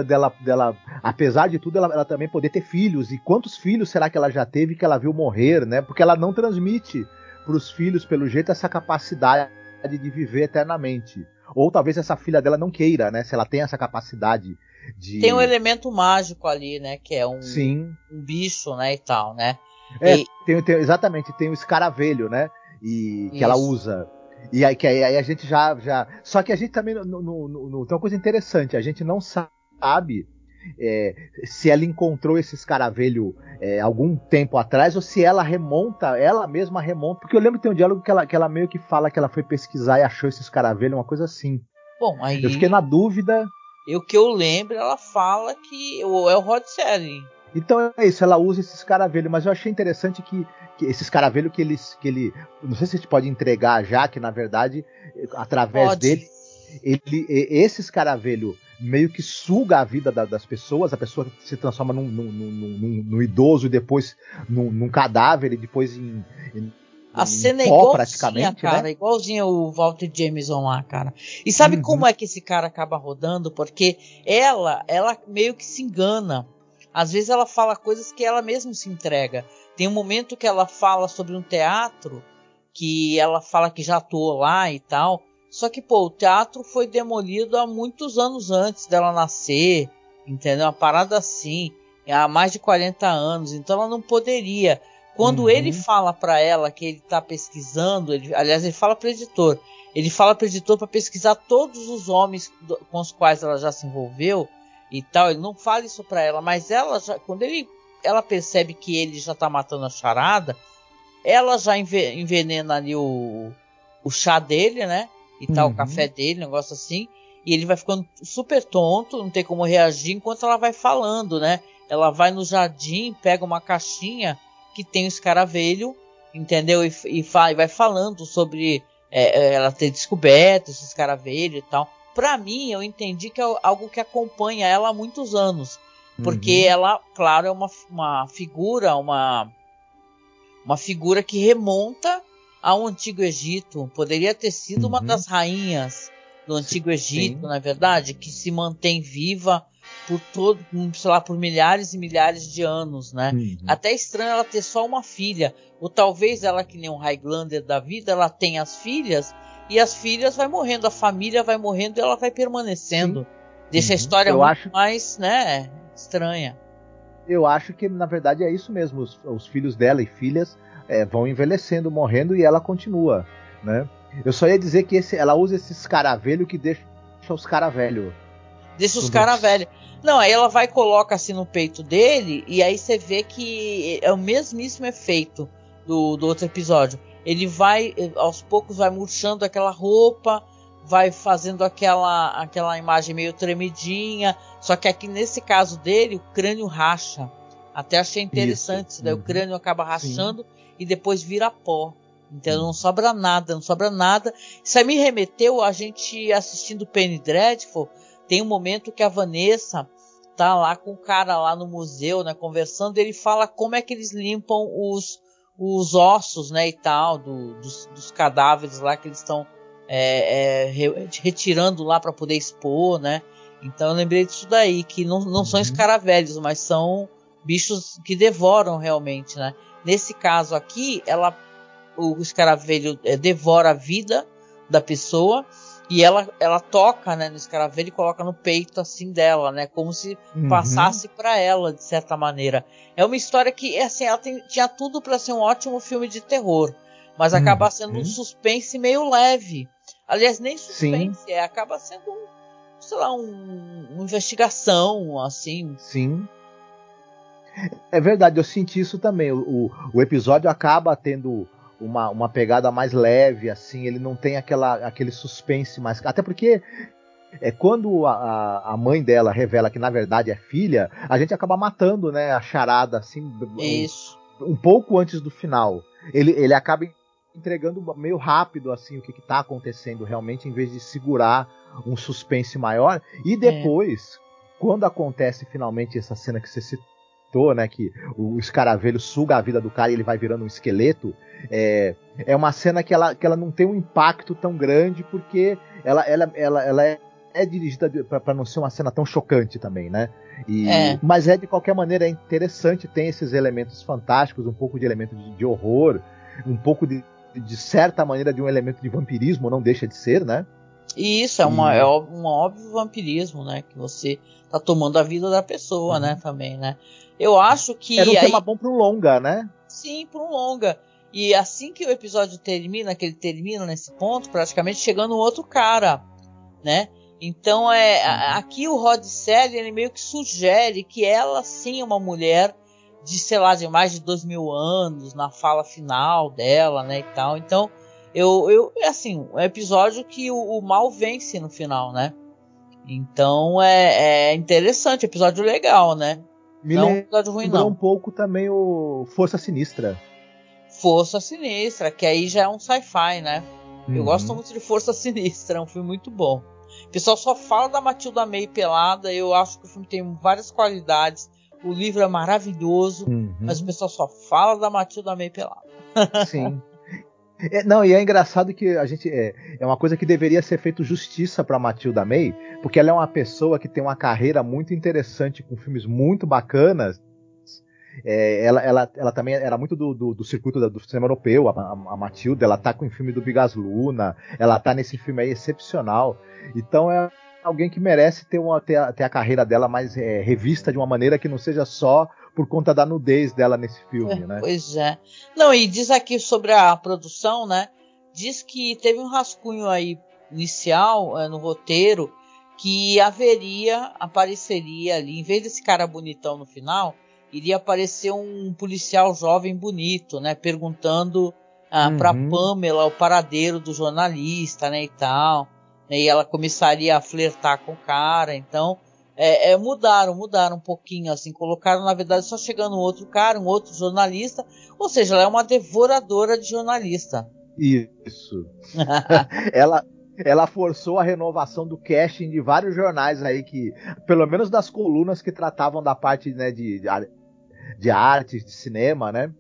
dela, dela apesar de tudo, ela, ela, também poder ter filhos. E quantos filhos será que ela já teve que ela viu morrer, né? Porque ela não transmite para os filhos, pelo jeito, essa capacidade de viver eternamente. Ou talvez essa filha dela não queira, né? Se ela tem essa capacidade de. Tem um elemento mágico ali, né? Que é um, Sim. um bicho, né? E tal, né? É, e... tem, tem, exatamente, tem o escaravelho, né? E que Isso. ela usa. E aí, que aí, aí, a gente já, já. Só que a gente também. No, no, no, tem uma coisa interessante, a gente não sabe é, se ela encontrou esse escaravelho é, algum tempo atrás ou se ela remonta, ela mesma remonta. Porque eu lembro que tem um diálogo que ela, que ela meio que fala que ela foi pesquisar e achou esse escaravelho, uma coisa assim. Bom, aí. Eu fiquei na dúvida. O que eu lembro, ela fala que é o Rod Serling. Então é isso, ela usa esse escaravelho, mas eu achei interessante que, que esse escaravelho que ele, que ele. Não sei se a gente pode entregar já, que na verdade, através pode. dele, ele, esse escaravelho meio que suga a vida da, das pessoas, a pessoa se transforma num, num, num, num idoso e depois num, cadáver e depois em, em a cena é igualzinha, praticamente, cara, né? igualzinho o Walter Jameson lá, cara. E sabe uhum. como é que esse cara acaba rodando? Porque ela, ela meio que se engana. Às vezes ela fala coisas que ela mesma se entrega. Tem um momento que ela fala sobre um teatro que ela fala que já atuou lá e tal. Só que, pô, o teatro foi demolido há muitos anos antes dela nascer, entendeu? Uma parada assim, há mais de 40 anos, então ela não poderia. Quando uhum. ele fala para ela que ele tá pesquisando, ele, aliás, ele fala para editor, ele fala para editor para pesquisar todos os homens com os quais ela já se envolveu, e tal. Ele não fala isso para ela, mas ela já, quando ele, ela percebe que ele já tá matando a charada, ela já envenena ali o, o chá dele, né? E tal, uhum. o café dele, negócio assim. E ele vai ficando super tonto, não tem como reagir enquanto ela vai falando, né? Ela vai no jardim, pega uma caixinha que tem o escaravelho, entendeu? E, e, e vai falando sobre é, é, ela ter descoberto esse escaravelho e tal para mim, eu entendi que é algo que acompanha ela há muitos anos. Porque uhum. ela, claro, é uma, uma figura, uma, uma figura que remonta ao Antigo Egito. Poderia ter sido uhum. uma das rainhas do Antigo Egito, na é verdade, que se mantém viva por todo, sei lá, por milhares e milhares de anos, né? Uhum. Até estranho ela ter só uma filha. Ou talvez ela, que nem um Highlander da vida, ela tenha as filhas e as filhas vai morrendo, a família vai morrendo e ela vai permanecendo. Sim. Deixa uhum. a história Eu muito acho... mais, né, estranha. eu acho que na verdade é isso mesmo. Os, os filhos dela e filhas é, vão envelhecendo, morrendo e ela continua, né? Eu só ia dizer que esse, ela usa esse escaravelho que deixa os cara velho. Deixa os cara velho. Não, aí ela vai e coloca assim no peito dele e aí você vê que é o mesmíssimo efeito do, do outro episódio. Ele vai aos poucos vai murchando aquela roupa, vai fazendo aquela aquela imagem meio tremidinha. Só que aqui nesse caso dele o crânio racha. Até achei interessante, isso. daí uhum. o crânio acaba rachando Sim. e depois vira pó. Então não sobra nada, não sobra nada. Isso aí me remeteu a gente assistindo Penny Dreadful. Tem um momento que a Vanessa tá lá com o cara lá no museu, né, conversando. ele fala como é que eles limpam os, os ossos, né, e tal, do, dos, dos cadáveres lá que eles estão é, é, retirando lá para poder expor, né. Então eu lembrei disso daí, que não, não são uhum. escaravelhos, mas são bichos que devoram realmente, né. Nesse caso aqui, ela o escaravelho é, devora a vida da pessoa e ela, ela toca né, no escaravelho e coloca no peito assim dela, né? Como se uhum. passasse para ela, de certa maneira. É uma história que, assim, ela tem, tinha tudo para ser um ótimo filme de terror, mas uhum. acaba sendo um suspense meio leve. Aliás, nem suspense, Sim. é, acaba sendo, um, sei lá, um, uma investigação, assim. Sim. É verdade, eu senti isso também. O, o episódio acaba tendo uma, uma pegada mais leve, assim, ele não tem aquela, aquele suspense mais. Até porque é quando a, a mãe dela revela que na verdade é filha, a gente acaba matando, né, a charada assim, Isso. Um, um pouco antes do final. Ele, ele acaba entregando meio rápido assim o que está acontecendo realmente, em vez de segurar um suspense maior. E é. depois, é. quando acontece finalmente essa cena que você citou, né, que o escaravelho suga a vida do cara e ele vai virando um esqueleto, é, é uma cena que ela, que ela não tem um impacto tão grande porque ela, ela, ela, ela é, é dirigida para não ser uma cena tão chocante também, né? E, é. Mas é de qualquer maneira é interessante, tem esses elementos fantásticos, um pouco de elemento de, de horror, um pouco de, de certa maneira de um elemento de vampirismo, não deixa de ser, né? E isso é, uma, é um óbvio vampirismo, né? Que você tá tomando a vida da pessoa, né, uhum. né? Também, né? Eu acho que. Era um aí... tema bom um longa, né? Sim, um longa. E assim que o episódio termina, que ele termina nesse ponto, praticamente chegando um outro cara, né? Então é uhum. aqui o Rod Serling ele meio que sugere que ela sim é uma mulher de sei lá de mais de dois mil anos na fala final dela, né e tal. Então eu eu é assim um episódio que o, o mal vence no final, né? Então é, é interessante, episódio legal, né? Me não um episódio ruim não. um pouco também o Força Sinistra. Força Sinistra, que aí já é um sci-fi, né? Uhum. Eu gosto muito de Força Sinistra, é um filme muito bom. O pessoal só fala da Matilda May pelada, eu acho que o filme tem várias qualidades. O livro é maravilhoso, uhum. mas o pessoal só fala da Matilda May pelada. Sim. É, não, e é engraçado que a gente. É, é uma coisa que deveria ser feito justiça para Matilda May, porque ela é uma pessoa que tem uma carreira muito interessante, com filmes muito bacanas, é, ela, ela, ela também era muito do, do, do circuito do cinema europeu, a, a, Matilda, ela tá com o filme do Bigas Luna, ela tá nesse filme aí excepcional. Então é alguém que merece ter, uma, ter, a, ter a carreira dela mais é, revista de uma maneira que não seja só por conta da nudez dela nesse filme, é, né? Pois é. Não, e diz aqui sobre a produção, né? Diz que teve um rascunho aí inicial é, no roteiro que haveria, apareceria ali, em vez desse cara bonitão no final, iria aparecer um policial jovem bonito, né, perguntando ah, uhum. para Pamela o paradeiro do jornalista, né, e tal. Né, e ela começaria a flertar com o cara, então é, é, mudaram, mudaram um pouquinho, assim, colocaram na verdade só chegando um outro cara, um outro jornalista, ou seja, ela é uma devoradora de jornalista. Isso. ela, ela forçou a renovação do casting de vários jornais aí que, pelo menos das colunas que tratavam da parte né, de, de de artes, de cinema, né?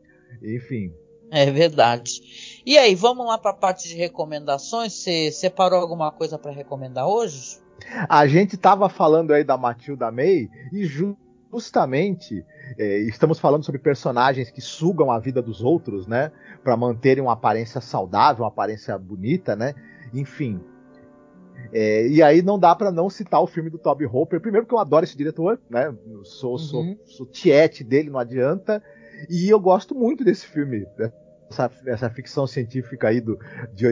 Enfim. É verdade. E aí, vamos lá para a parte de recomendações? Você separou alguma coisa para recomendar hoje? A gente estava falando aí da Matilda May e justamente é, estamos falando sobre personagens que sugam a vida dos outros, né? Para manterem uma aparência saudável, uma aparência bonita, né? Enfim. É, e aí não dá para não citar o filme do Toby Hopper. Primeiro que eu adoro esse diretor, né? Eu sou, uhum. sou, sou tiete dele, não adianta. E eu gosto muito desse filme, essa, essa ficção científica aí do, de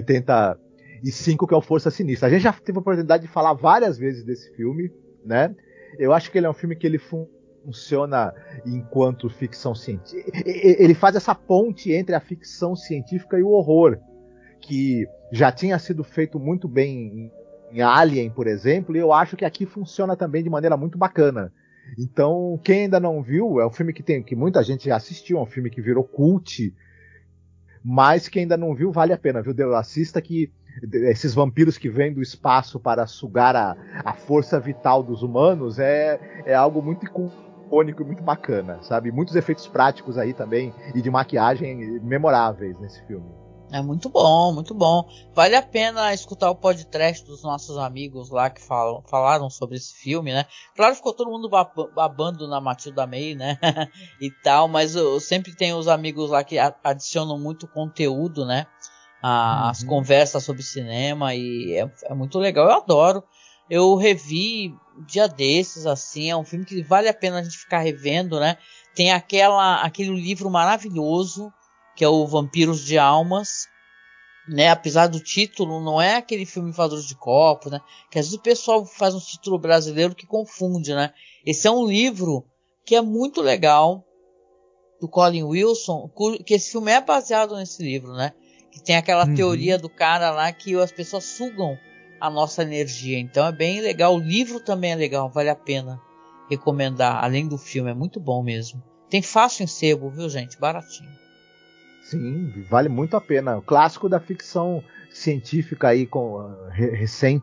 85, que é o Força Sinistra. A gente já teve a oportunidade de falar várias vezes desse filme, né? Eu acho que ele é um filme que ele funciona enquanto ficção científica. Ele faz essa ponte entre a ficção científica e o horror, que já tinha sido feito muito bem em Alien, por exemplo, e eu acho que aqui funciona também de maneira muito bacana. Então, quem ainda não viu, é um filme que tem que muita gente já assistiu, é um filme que virou cult, mas quem ainda não viu, vale a pena, viu? Assista que esses vampiros que vêm do espaço para sugar a, a força vital dos humanos é, é algo muito icônico e muito bacana, sabe? Muitos efeitos práticos aí também e de maquiagem memoráveis nesse filme. É muito bom, muito bom. Vale a pena escutar o podcast dos nossos amigos lá que falam, falaram sobre esse filme, né? Claro, ficou todo mundo babando na Matilda May, né? e tal, mas eu sempre tenho os amigos lá que adicionam muito conteúdo, né? As uhum. conversas sobre cinema e é, é muito legal. Eu adoro. Eu revi um dia desses, assim, é um filme que vale a pena a gente ficar revendo, né? Tem aquela, aquele livro maravilhoso que é o Vampiros de Almas, né? Apesar do título, não é aquele filme Invadores de Copo, né? Que às vezes o pessoal faz um título brasileiro que confunde, né? Esse é um livro que é muito legal do Colin Wilson, que esse filme é baseado nesse livro, né? Que tem aquela uhum. teoria do cara lá que as pessoas sugam a nossa energia. Então é bem legal. O livro também é legal, vale a pena recomendar. Além do filme, é muito bom mesmo. Tem fácil em sebo, viu, gente? Baratinho. Sim, vale muito a pena. O clássico da ficção científica aí com uh, recente,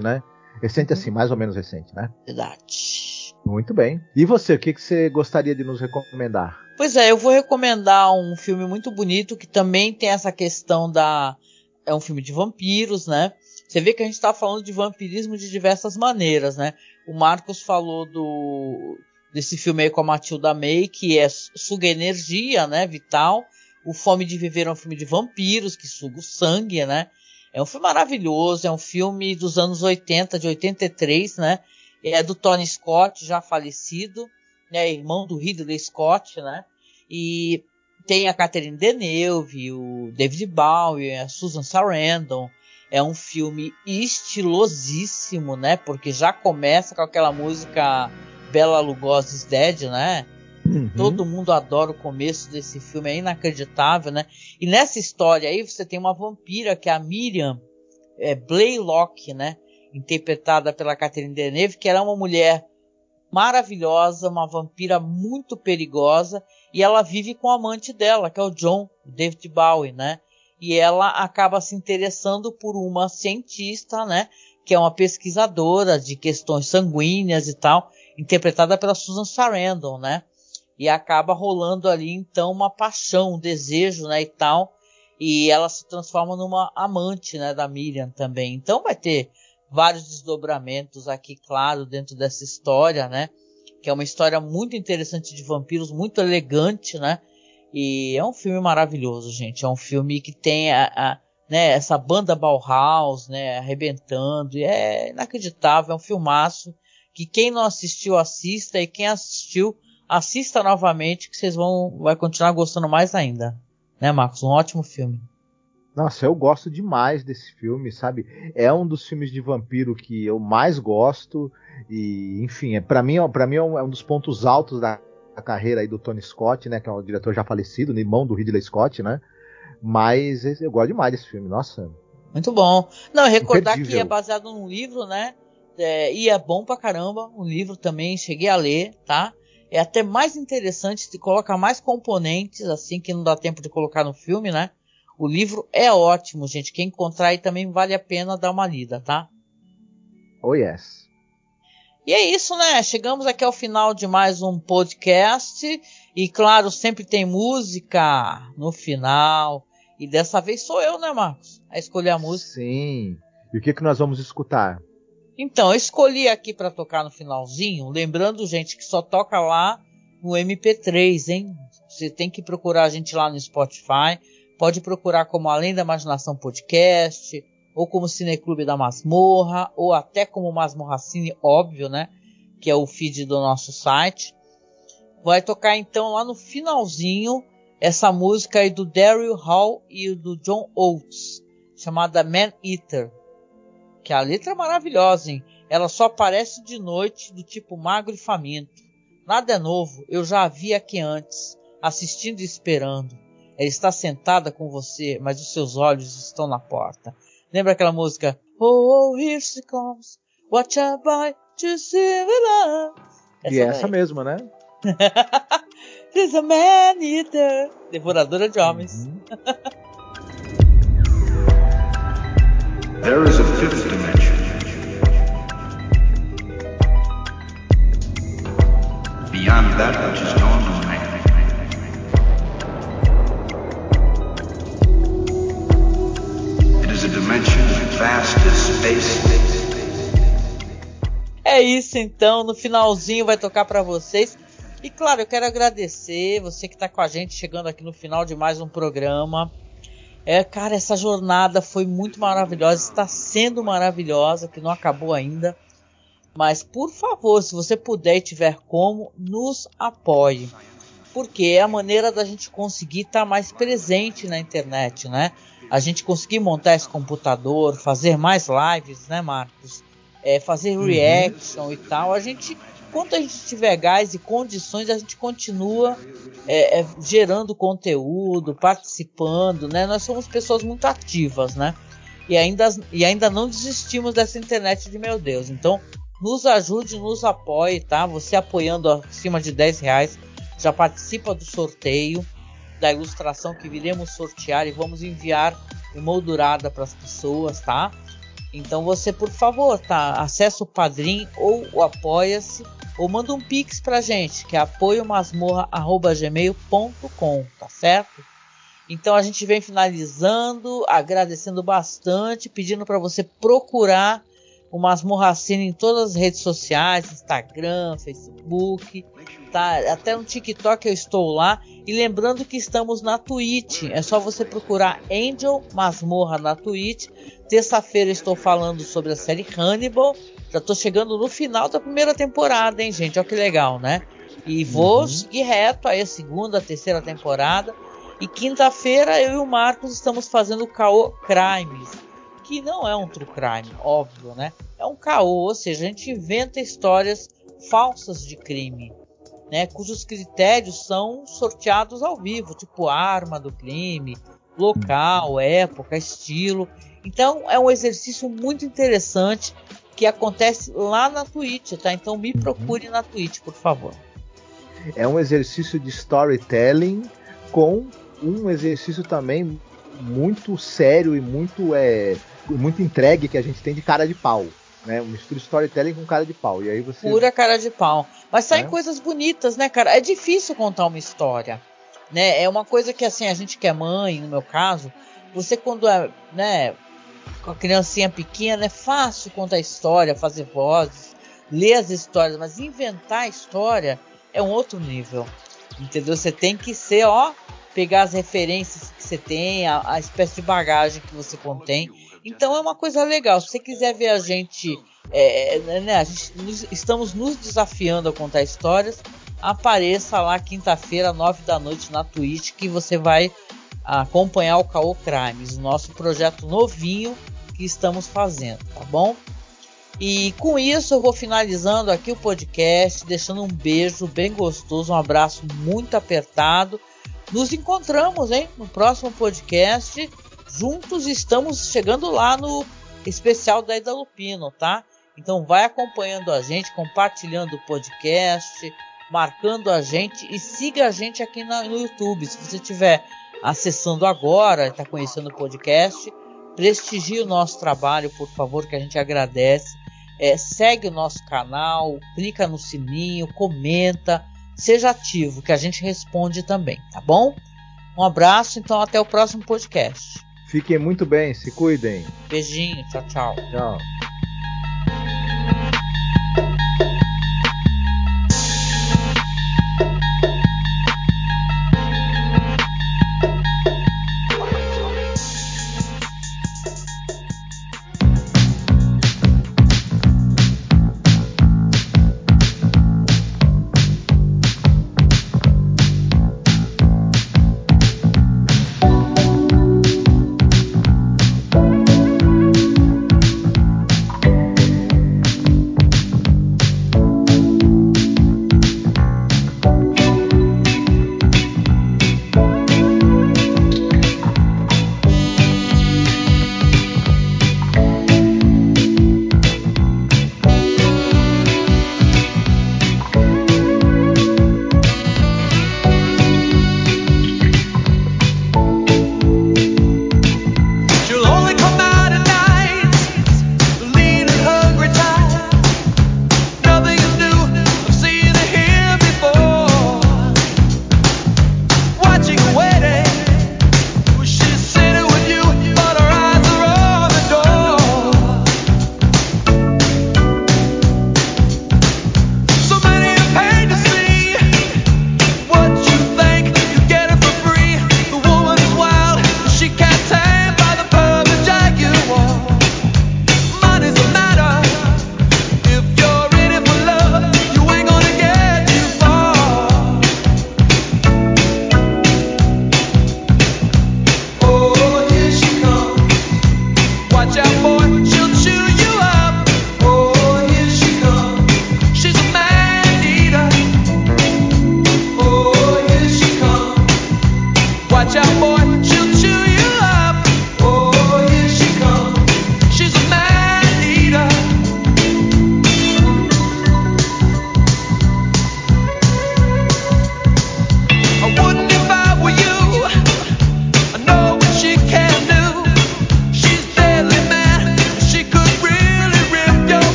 né? Recente assim, mais ou menos recente, né? Verdade. Muito bem. E você, o que, que você gostaria de nos recomendar? Pois é, eu vou recomendar um filme muito bonito que também tem essa questão da. É um filme de vampiros, né? Você vê que a gente está falando de vampirismo de diversas maneiras, né? O Marcos falou do desse filme aí com a Matilda May, que é suga energia, né? Vital. O Fome de Viver é um filme de vampiros que suga o sangue, né? É um filme maravilhoso, é um filme dos anos 80, de 83, né? É do Tony Scott, já falecido, né? Irmão do Ridley Scott, né? E tem a Catherine Deneuve, o David Bowie, a Susan Sarandon. É um filme estilosíssimo, né? Porque já começa com aquela música Bela Lugosi's Dead, né? Uhum. Todo mundo adora o começo desse filme, é inacreditável, né? E nessa história aí você tem uma vampira que é a Miriam é, Blaylock, né? Interpretada pela Catherine Deneuve, que era é uma mulher maravilhosa, uma vampira muito perigosa, e ela vive com o amante dela, que é o John, o David Bowie, né? E ela acaba se interessando por uma cientista, né? Que é uma pesquisadora de questões sanguíneas e tal, interpretada pela Susan Sarandon, né? e acaba rolando ali então uma paixão, um desejo, né, e tal, e ela se transforma numa amante, né, da Miriam também. Então vai ter vários desdobramentos aqui, claro, dentro dessa história, né, que é uma história muito interessante de vampiros, muito elegante, né, e é um filme maravilhoso, gente. É um filme que tem a, a né, essa banda Bauhaus, né, arrebentando, e é inacreditável, é um filmaço que quem não assistiu assista e quem assistiu assista novamente que vocês vão vai continuar gostando mais ainda. Né, Marcos? Um ótimo filme. Nossa, eu gosto demais desse filme, sabe? É um dos filmes de vampiro que eu mais gosto e, enfim, é para mim, para mim é um, é um, dos pontos altos da, da, carreira aí do Tony Scott, né, que é um diretor já falecido, irmão do Ridley Scott, né? Mas eu gosto demais desse filme, nossa. Muito bom. Não, recordar Imperdível. que é baseado num livro, né? É, e é bom pra caramba, um livro também, cheguei a ler, tá? é até mais interessante, se coloca mais componentes, assim, que não dá tempo de colocar no filme, né? O livro é ótimo, gente. Quem encontrar aí também vale a pena dar uma lida, tá? Oh, yes. E é isso, né? Chegamos aqui ao final de mais um podcast. E claro, sempre tem música no final. E dessa vez sou eu, né, Marcos? A escolher a música. Sim. E o que, que nós vamos escutar? Então, eu escolhi aqui para tocar no finalzinho, lembrando, gente, que só toca lá no MP3, hein? Você tem que procurar a gente lá no Spotify. Pode procurar como Além da Imaginação Podcast, ou como Cineclube da Masmorra, ou até como Masmorracine, óbvio, né? Que é o feed do nosso site. Vai tocar então lá no finalzinho essa música aí do Daryl Hall e do John Oates, chamada Man Eater. Que a letra é maravilhosa, hein? Ela só aparece de noite, do tipo magro e faminto. Nada é novo, eu já a vi aqui antes, assistindo e esperando. Ela está sentada com você, mas os seus olhos estão na porta. Lembra aquela música? Oh, here she comes, watch a boy to see love. Essa e essa mesma, né? She's a man eater. Devoradora de homens. Uhum. There is a fifth dimension. Beyond that which is É isso então, no finalzinho vai tocar para vocês e claro, eu quero agradecer você que está com a gente chegando aqui no final de mais um programa. É, cara, essa jornada foi muito maravilhosa, está sendo maravilhosa, que não acabou ainda. Mas por favor, se você puder e tiver como, nos apoie. Porque é a maneira da gente conseguir estar tá mais presente na internet, né? A gente conseguir montar esse computador, fazer mais lives, né, Marcos? É, fazer uhum. reaction uhum. e tal. A gente enquanto a gente tiver gás e condições, a gente continua é, é, gerando conteúdo, participando, né? Nós somos pessoas muito ativas, né? E ainda, e ainda não desistimos dessa internet de meu Deus. Então, nos ajude, nos apoie, tá? Você apoiando acima de 10 reais já participa do sorteio da ilustração que viremos sortear e vamos enviar emoldurada para as pessoas, tá? Então você, por favor, tá? Acesse o Padrim ou o Apoia-se ou manda um pix pra gente, que é apoiomasmorra@gmail.com, tá certo? Então a gente vem finalizando, agradecendo bastante, pedindo para você procurar o Masmorracina em todas as redes sociais, Instagram, Facebook, tá? Até no TikTok eu estou lá. E lembrando que estamos na Twitch. É só você procurar Angel Masmorra na Twitch. Terça-feira estou falando sobre a série Hannibal. Já estou chegando no final da primeira temporada, hein, gente? Olha que legal, né? E vou uhum. seguir reto aí a segunda, a terceira temporada. E quinta-feira eu e o Marcos estamos fazendo o Caô Crimes que não é um true crime, óbvio, né? É um caô, ou seja, a gente inventa histórias falsas de crime, né? Cujos critérios são sorteados ao vivo, tipo arma do crime, local, época, estilo. Então é um exercício muito interessante que acontece lá na Twitch, tá? Então me uhum. procure na Twitch, por favor. É um exercício de storytelling com um exercício também muito sério e muito é, muito entregue que a gente tem de cara de pau. Né? Um mistura storytelling com cara de pau. E aí você. Pura cara de pau. Mas saem é? coisas bonitas, né, cara? É difícil contar uma história. Né? É uma coisa que assim, a gente que é mãe, no meu caso, você quando é, né, com a criancinha pequena, é fácil contar história, fazer vozes, ler as histórias, mas inventar a história é um outro nível. Entendeu? Você tem que ser, ó, pegar as referências que você tem, a, a espécie de bagagem que você contém então é uma coisa legal. Se você quiser ver a gente, é, é né, a gente estamos nos desafiando a contar histórias, apareça lá quinta-feira, nove da noite na Twitch, que você vai acompanhar o Caô Crimes, o nosso projeto novinho que estamos fazendo, tá bom? E com isso eu vou finalizando aqui o podcast, deixando um beijo bem gostoso, um abraço muito apertado. Nos encontramos, hein, no próximo podcast juntos estamos chegando lá no especial da Ida Lupino, tá? Então vai acompanhando a gente, compartilhando o podcast, marcando a gente e siga a gente aqui na, no YouTube. Se você estiver acessando agora, está conhecendo o podcast, prestigie o nosso trabalho, por favor, que a gente agradece. É, segue o nosso canal, clica no sininho, comenta, seja ativo, que a gente responde também, tá bom? Um abraço, então até o próximo podcast. Fiquem muito bem, se cuidem. Beijinho, tchau, tchau. Tchau.